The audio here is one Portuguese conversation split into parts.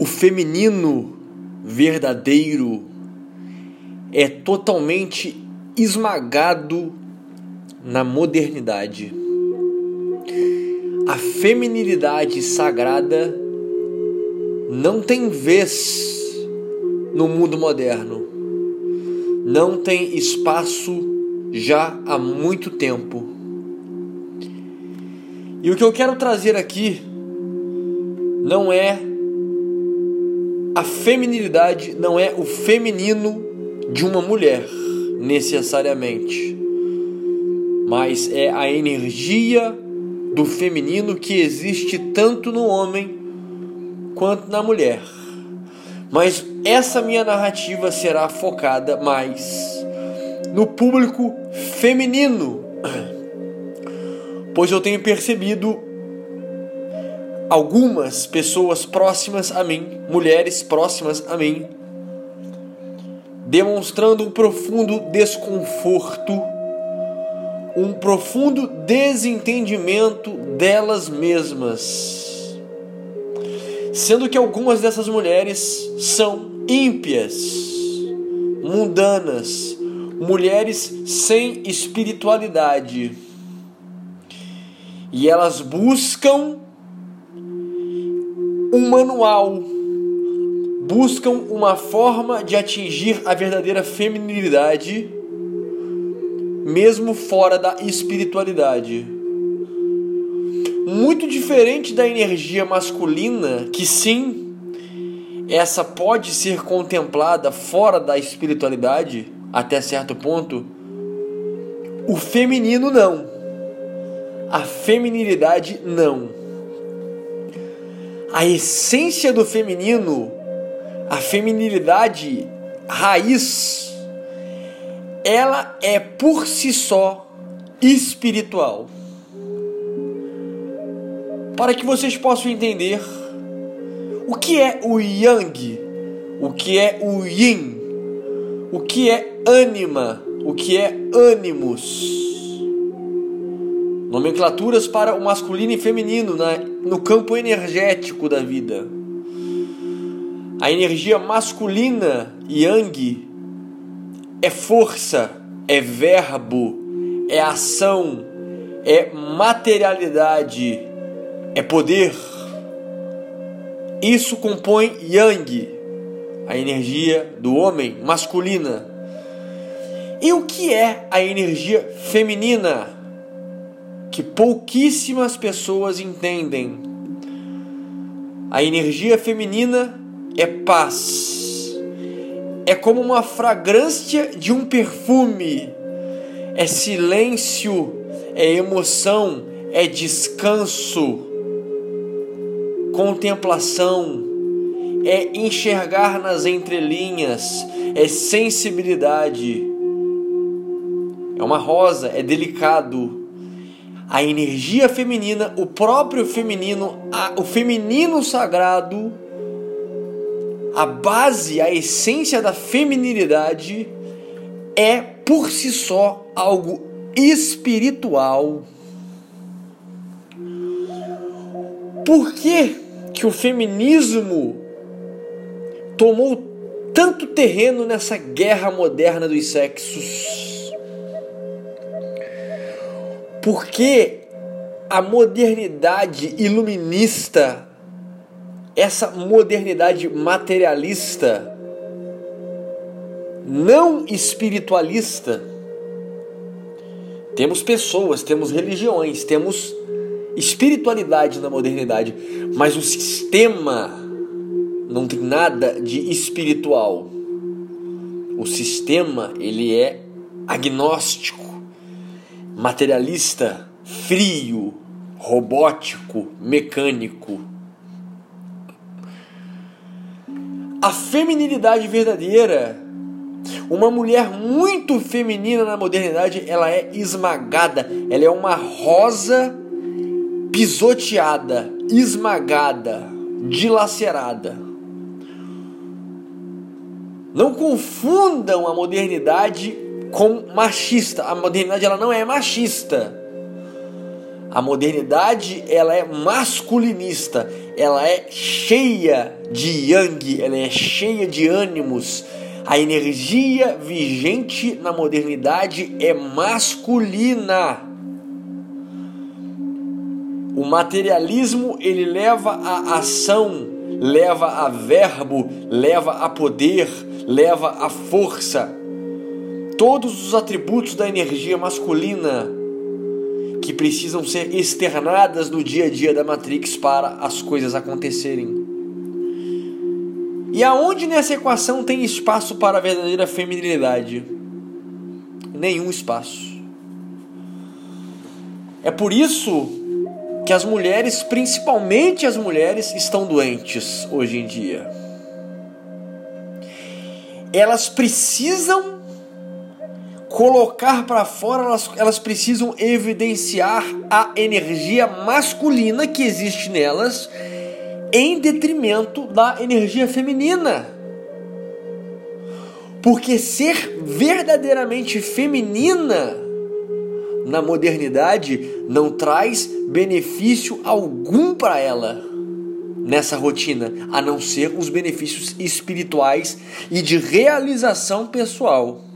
o feminino verdadeiro é totalmente esmagado na modernidade. A feminilidade sagrada não tem vez no mundo moderno. Não tem espaço já há muito tempo. E o que eu quero trazer aqui não é a feminilidade, não é o feminino de uma mulher, necessariamente, mas é a energia do feminino que existe tanto no homem quanto na mulher. Mas essa minha narrativa será focada mais no público feminino, pois eu tenho percebido algumas pessoas próximas a mim, mulheres próximas a mim, demonstrando um profundo desconforto, um profundo desentendimento delas mesmas. Sendo que algumas dessas mulheres são ímpias, mundanas, mulheres sem espiritualidade. E elas buscam um manual, buscam uma forma de atingir a verdadeira feminilidade, mesmo fora da espiritualidade. Muito diferente da energia masculina, que sim, essa pode ser contemplada fora da espiritualidade até certo ponto, o feminino não. A feminilidade não a essência do feminino, a feminilidade raiz, ela é por si só espiritual. Para que vocês possam entender o que é o yang, o que é o yin, o que é ânima, o que é ânimos nomenclaturas para o masculino e feminino na, no campo energético da vida. A energia masculina, yang, é força, é verbo, é ação, é materialidade, é poder. Isso compõe yang, a energia do homem masculina. E o que é a energia feminina? Que pouquíssimas pessoas entendem. A energia feminina é paz. É como uma fragrância de um perfume. É silêncio, é emoção, é descanso, contemplação, é enxergar nas entrelinhas, é sensibilidade. É uma rosa, é delicado, a energia feminina, o próprio feminino, a, o feminino sagrado, a base, a essência da feminilidade é por si só algo espiritual. Por que, que o feminismo tomou tanto terreno nessa guerra moderna dos sexos? Porque a modernidade iluminista, essa modernidade materialista, não espiritualista, temos pessoas, temos religiões, temos espiritualidade na modernidade, mas o sistema não tem nada de espiritual. O sistema, ele é agnóstico materialista, frio, robótico, mecânico. A feminilidade verdadeira, uma mulher muito feminina na modernidade, ela é esmagada, ela é uma rosa pisoteada, esmagada, dilacerada. Não confundam a modernidade com machista. A modernidade ela não é machista. A modernidade ela é masculinista, ela é cheia de yang, ela é cheia de ânimos. A energia vigente na modernidade é masculina. O materialismo ele leva a ação, leva a verbo, leva a poder, leva a força. Todos os atributos da energia masculina que precisam ser externadas no dia a dia da Matrix para as coisas acontecerem. E aonde nessa equação tem espaço para a verdadeira feminilidade? Nenhum espaço. É por isso que as mulheres, principalmente as mulheres, estão doentes hoje em dia. Elas precisam colocar para fora, elas, elas precisam evidenciar a energia masculina que existe nelas em detrimento da energia feminina. Porque ser verdadeiramente feminina na modernidade não traz benefício algum para ela nessa rotina, a não ser os benefícios espirituais e de realização pessoal.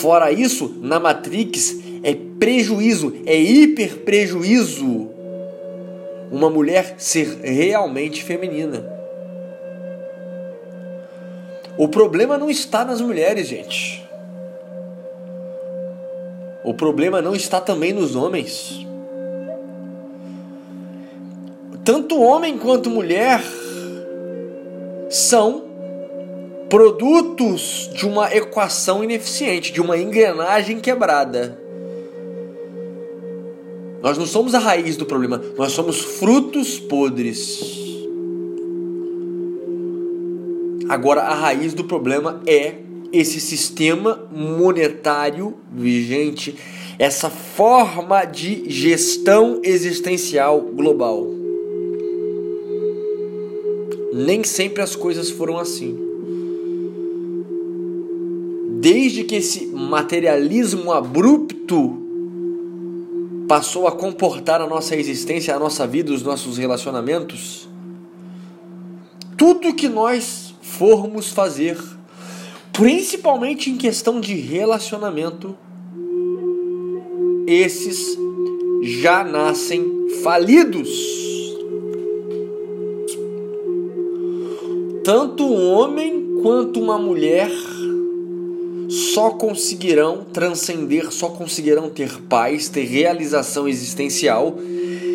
Fora isso, na Matrix é prejuízo, é hiper prejuízo uma mulher ser realmente feminina. O problema não está nas mulheres, gente. O problema não está também nos homens. Tanto homem quanto mulher são produtos de uma equação ineficiente, de uma engrenagem quebrada. Nós não somos a raiz do problema, nós somos frutos podres. Agora, a raiz do problema é esse sistema monetário vigente, essa forma de gestão existencial global. Nem sempre as coisas foram assim. Desde que esse materialismo abrupto passou a comportar a nossa existência, a nossa vida, os nossos relacionamentos, tudo que nós formos fazer principalmente em questão de relacionamento, esses já nascem falidos. Tanto um homem quanto uma mulher só conseguirão transcender, só conseguirão ter paz, ter realização existencial,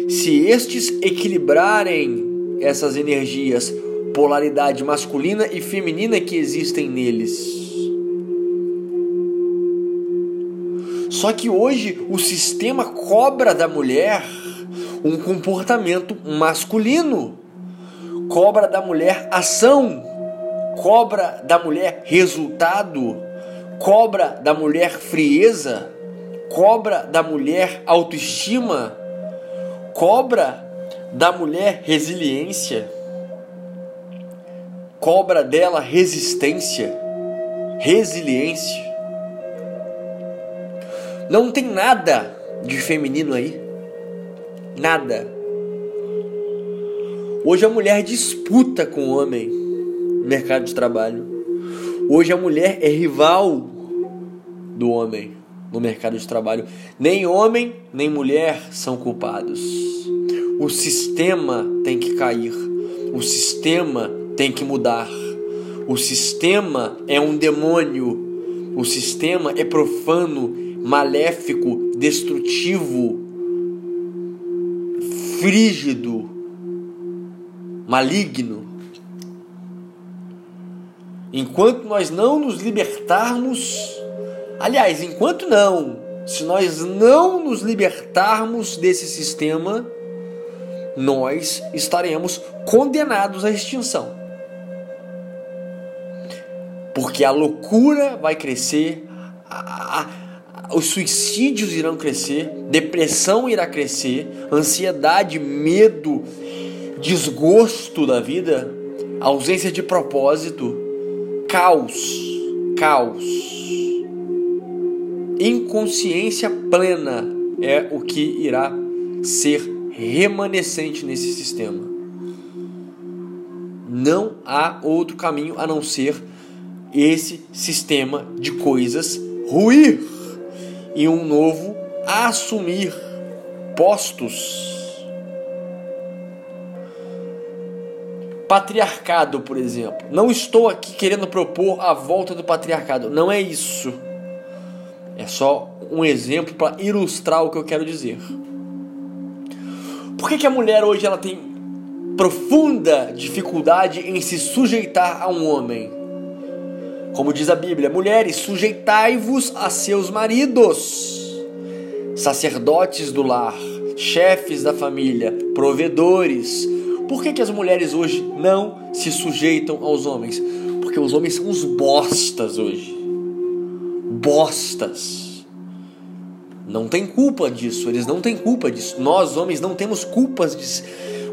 se estes equilibrarem essas energias polaridade masculina e feminina que existem neles. Só que hoje o sistema cobra da mulher um comportamento masculino, cobra da mulher ação, cobra da mulher resultado, cobra da mulher frieza, cobra da mulher autoestima, cobra da mulher resiliência cobra dela resistência, resiliência. Não tem nada de feminino aí. Nada. Hoje a mulher disputa com o homem no mercado de trabalho. Hoje a mulher é rival do homem no mercado de trabalho. Nem homem nem mulher são culpados. O sistema tem que cair. O sistema tem que mudar. O sistema é um demônio. O sistema é profano, maléfico, destrutivo, frígido, maligno. Enquanto nós não nos libertarmos, aliás, enquanto não, se nós não nos libertarmos desse sistema, nós estaremos condenados à extinção. Porque a loucura vai crescer, a, a, os suicídios irão crescer, depressão irá crescer, ansiedade, medo, desgosto da vida, ausência de propósito, caos, caos, inconsciência plena é o que irá ser remanescente nesse sistema. Não há outro caminho a não ser esse sistema de coisas ruir e um novo assumir postos. Patriarcado, por exemplo. Não estou aqui querendo propor a volta do patriarcado. Não é isso. É só um exemplo para ilustrar o que eu quero dizer. Por que, que a mulher hoje ela tem profunda dificuldade em se sujeitar a um homem? Como diz a Bíblia, mulheres, sujeitai-vos a seus maridos, sacerdotes do lar, chefes da família, provedores. Por que, que as mulheres hoje não se sujeitam aos homens? Porque os homens são os bostas hoje. Bostas. Não tem culpa disso, eles não têm culpa disso. Nós, homens, não temos culpas de,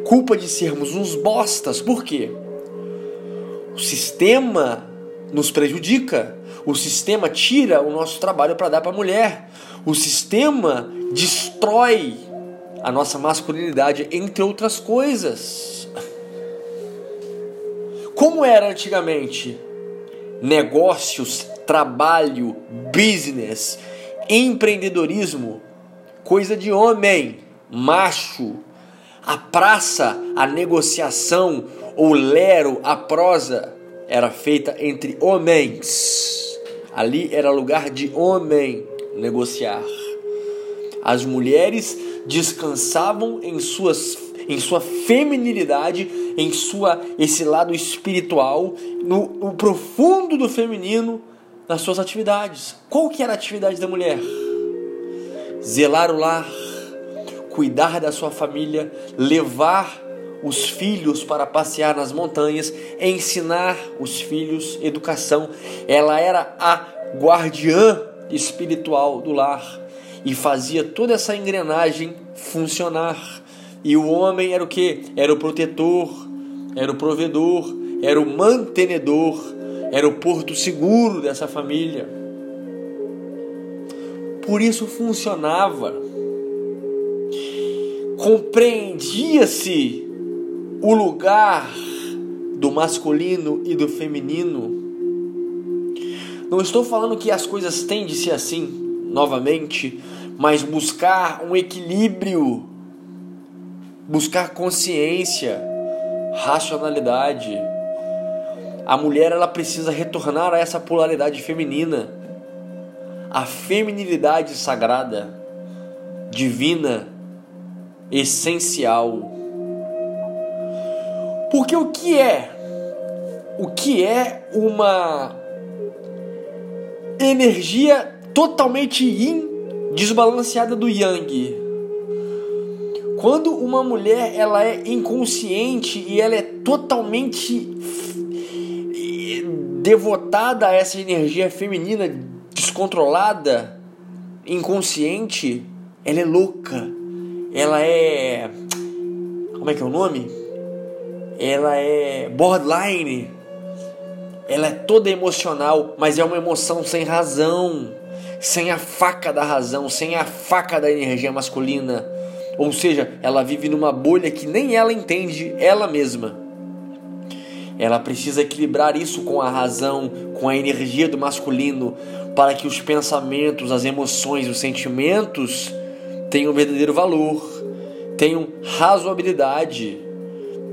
culpa de sermos uns bostas. Por quê? O sistema nos prejudica. O sistema tira o nosso trabalho para dar para a mulher. O sistema destrói a nossa masculinidade, entre outras coisas. Como era antigamente? Negócios, trabalho, business, empreendedorismo, coisa de homem, macho. A praça, a negociação, o lero, a prosa, era feita entre homens. Ali era lugar de homem negociar. As mulheres descansavam em suas em sua feminilidade, em sua esse lado espiritual, no, no profundo do feminino nas suas atividades. Qual que era a atividade da mulher? Zelar o lar, cuidar da sua família, levar os filhos para passear nas montanhas, ensinar os filhos educação. Ela era a guardiã espiritual do lar e fazia toda essa engrenagem funcionar. E o homem era o que? Era o protetor, era o provedor, era o mantenedor, era o porto seguro dessa família. Por isso funcionava. Compreendia-se o lugar do masculino e do feminino. Não estou falando que as coisas têm de ser assim, novamente, mas buscar um equilíbrio, buscar consciência, racionalidade. A mulher ela precisa retornar a essa polaridade feminina, a feminilidade sagrada, divina, essencial porque o que é? O que é uma energia totalmente yin desbalanceada do yang? Quando uma mulher ela é inconsciente e ela é totalmente devotada a essa energia feminina descontrolada, inconsciente, ela é louca. Ela é como é que é o nome? ela é borderline, ela é toda emocional, mas é uma emoção sem razão, sem a faca da razão, sem a faca da energia masculina. Ou seja, ela vive numa bolha que nem ela entende ela mesma. Ela precisa equilibrar isso com a razão, com a energia do masculino, para que os pensamentos, as emoções, os sentimentos tenham verdadeiro valor, tenham razoabilidade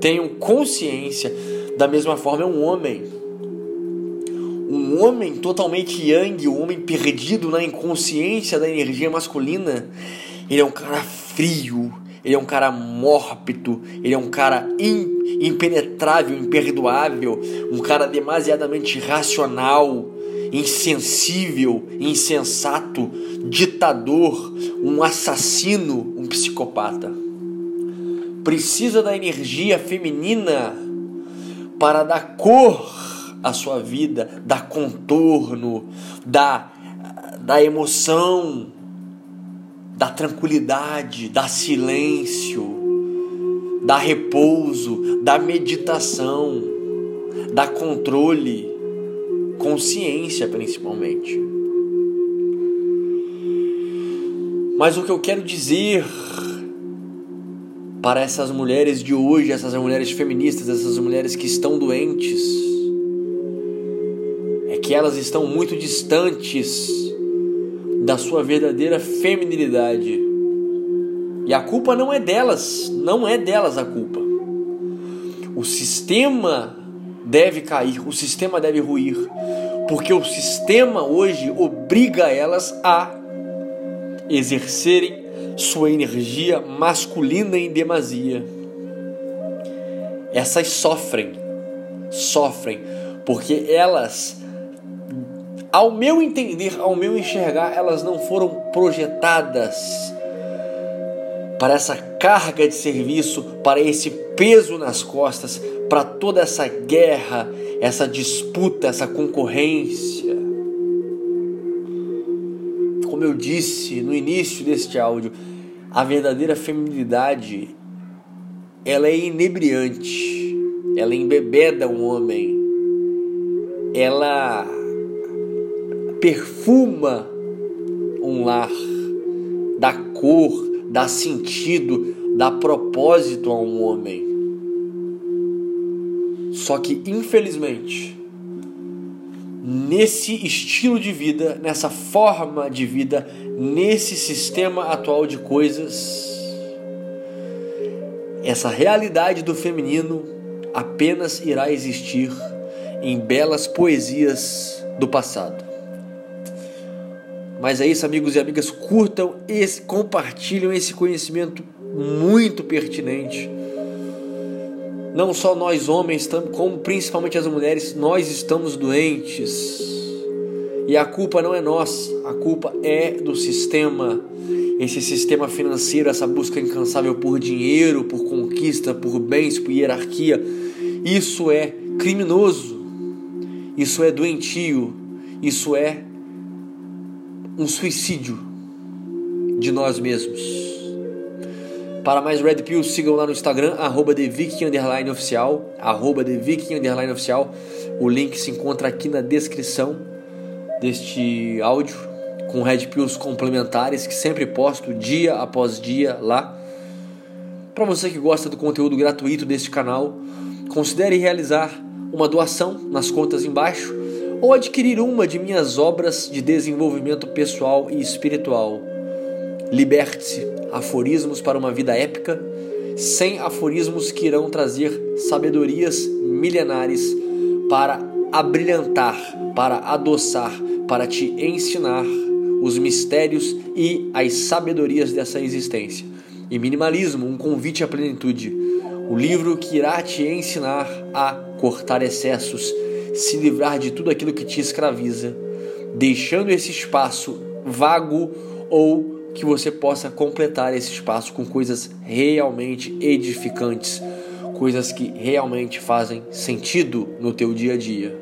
tenham consciência. Da mesma forma, é um homem. Um homem totalmente yang, um homem perdido na inconsciência da energia masculina. Ele é um cara frio, ele é um cara mórbido, ele é um cara impenetrável, imperdoável, um cara demasiadamente racional, insensível, insensato, ditador, um assassino, um psicopata precisa da energia feminina para dar cor à sua vida, dar contorno, dar, dar emoção, dar tranquilidade, dar silêncio, dar repouso, dar meditação, dar controle, consciência principalmente. Mas o que eu quero dizer para essas mulheres de hoje, essas mulheres feministas, essas mulheres que estão doentes, é que elas estão muito distantes da sua verdadeira feminilidade. E a culpa não é delas, não é delas a culpa. O sistema deve cair, o sistema deve ruir, porque o sistema hoje obriga elas a exercerem sua energia masculina em demasia. Essas sofrem, sofrem, porque elas, ao meu entender, ao meu enxergar, elas não foram projetadas para essa carga de serviço, para esse peso nas costas, para toda essa guerra, essa disputa, essa concorrência. Como eu disse no início deste áudio, a verdadeira feminilidade ela é inebriante, ela embebeda o um homem, ela perfuma um lar, dá cor, dá sentido, dá propósito a um homem. Só que, infelizmente, nesse estilo de vida, nessa forma de vida, nesse sistema atual de coisas, essa realidade do feminino apenas irá existir em belas poesias do passado. Mas é isso, amigos e amigas, curtam esse, compartilham esse conhecimento muito pertinente. Não só nós homens, como principalmente as mulheres, nós estamos doentes e a culpa não é nossa, a culpa é do sistema. Esse sistema financeiro, essa busca incansável por dinheiro, por conquista, por bens, por hierarquia, isso é criminoso. Isso é doentio. Isso é um suicídio de nós mesmos. Para mais Red Pill, sigam lá no Instagram, arroba TheViking_Oficial, arroba TheViking_Oficial. O link se encontra aqui na descrição deste áudio com Red Pills complementares que sempre posto dia após dia lá. Para você que gosta do conteúdo gratuito deste canal, considere realizar uma doação nas contas embaixo ou adquirir uma de minhas obras de desenvolvimento pessoal e espiritual. Liberte-se, aforismos para uma vida épica, sem aforismos que irão trazer sabedorias milenares para abrilhantar, para adoçar para te ensinar os mistérios e as sabedorias dessa existência. E Minimalismo, um convite à plenitude. O livro que irá te ensinar a cortar excessos, se livrar de tudo aquilo que te escraviza, deixando esse espaço vago ou que você possa completar esse espaço com coisas realmente edificantes, coisas que realmente fazem sentido no teu dia a dia.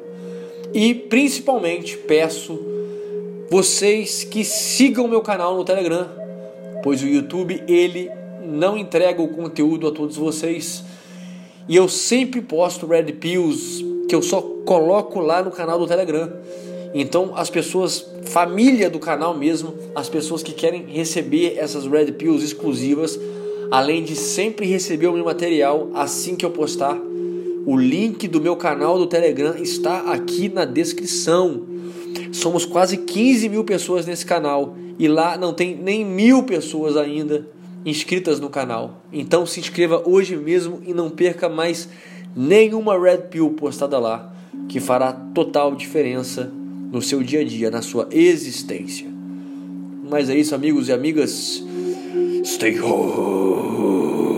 E principalmente peço vocês que sigam meu canal no Telegram, pois o YouTube ele não entrega o conteúdo a todos vocês. E eu sempre posto Red Pills que eu só coloco lá no canal do Telegram. Então as pessoas, família do canal mesmo, as pessoas que querem receber essas Red Pills exclusivas, além de sempre receber o meu material assim que eu postar, o link do meu canal do Telegram está aqui na descrição. Somos quase 15 mil pessoas nesse canal e lá não tem nem mil pessoas ainda inscritas no canal. Então se inscreva hoje mesmo e não perca mais nenhuma Red Pill postada lá, que fará total diferença no seu dia a dia, na sua existência. Mas é isso, amigos e amigas. Stay home.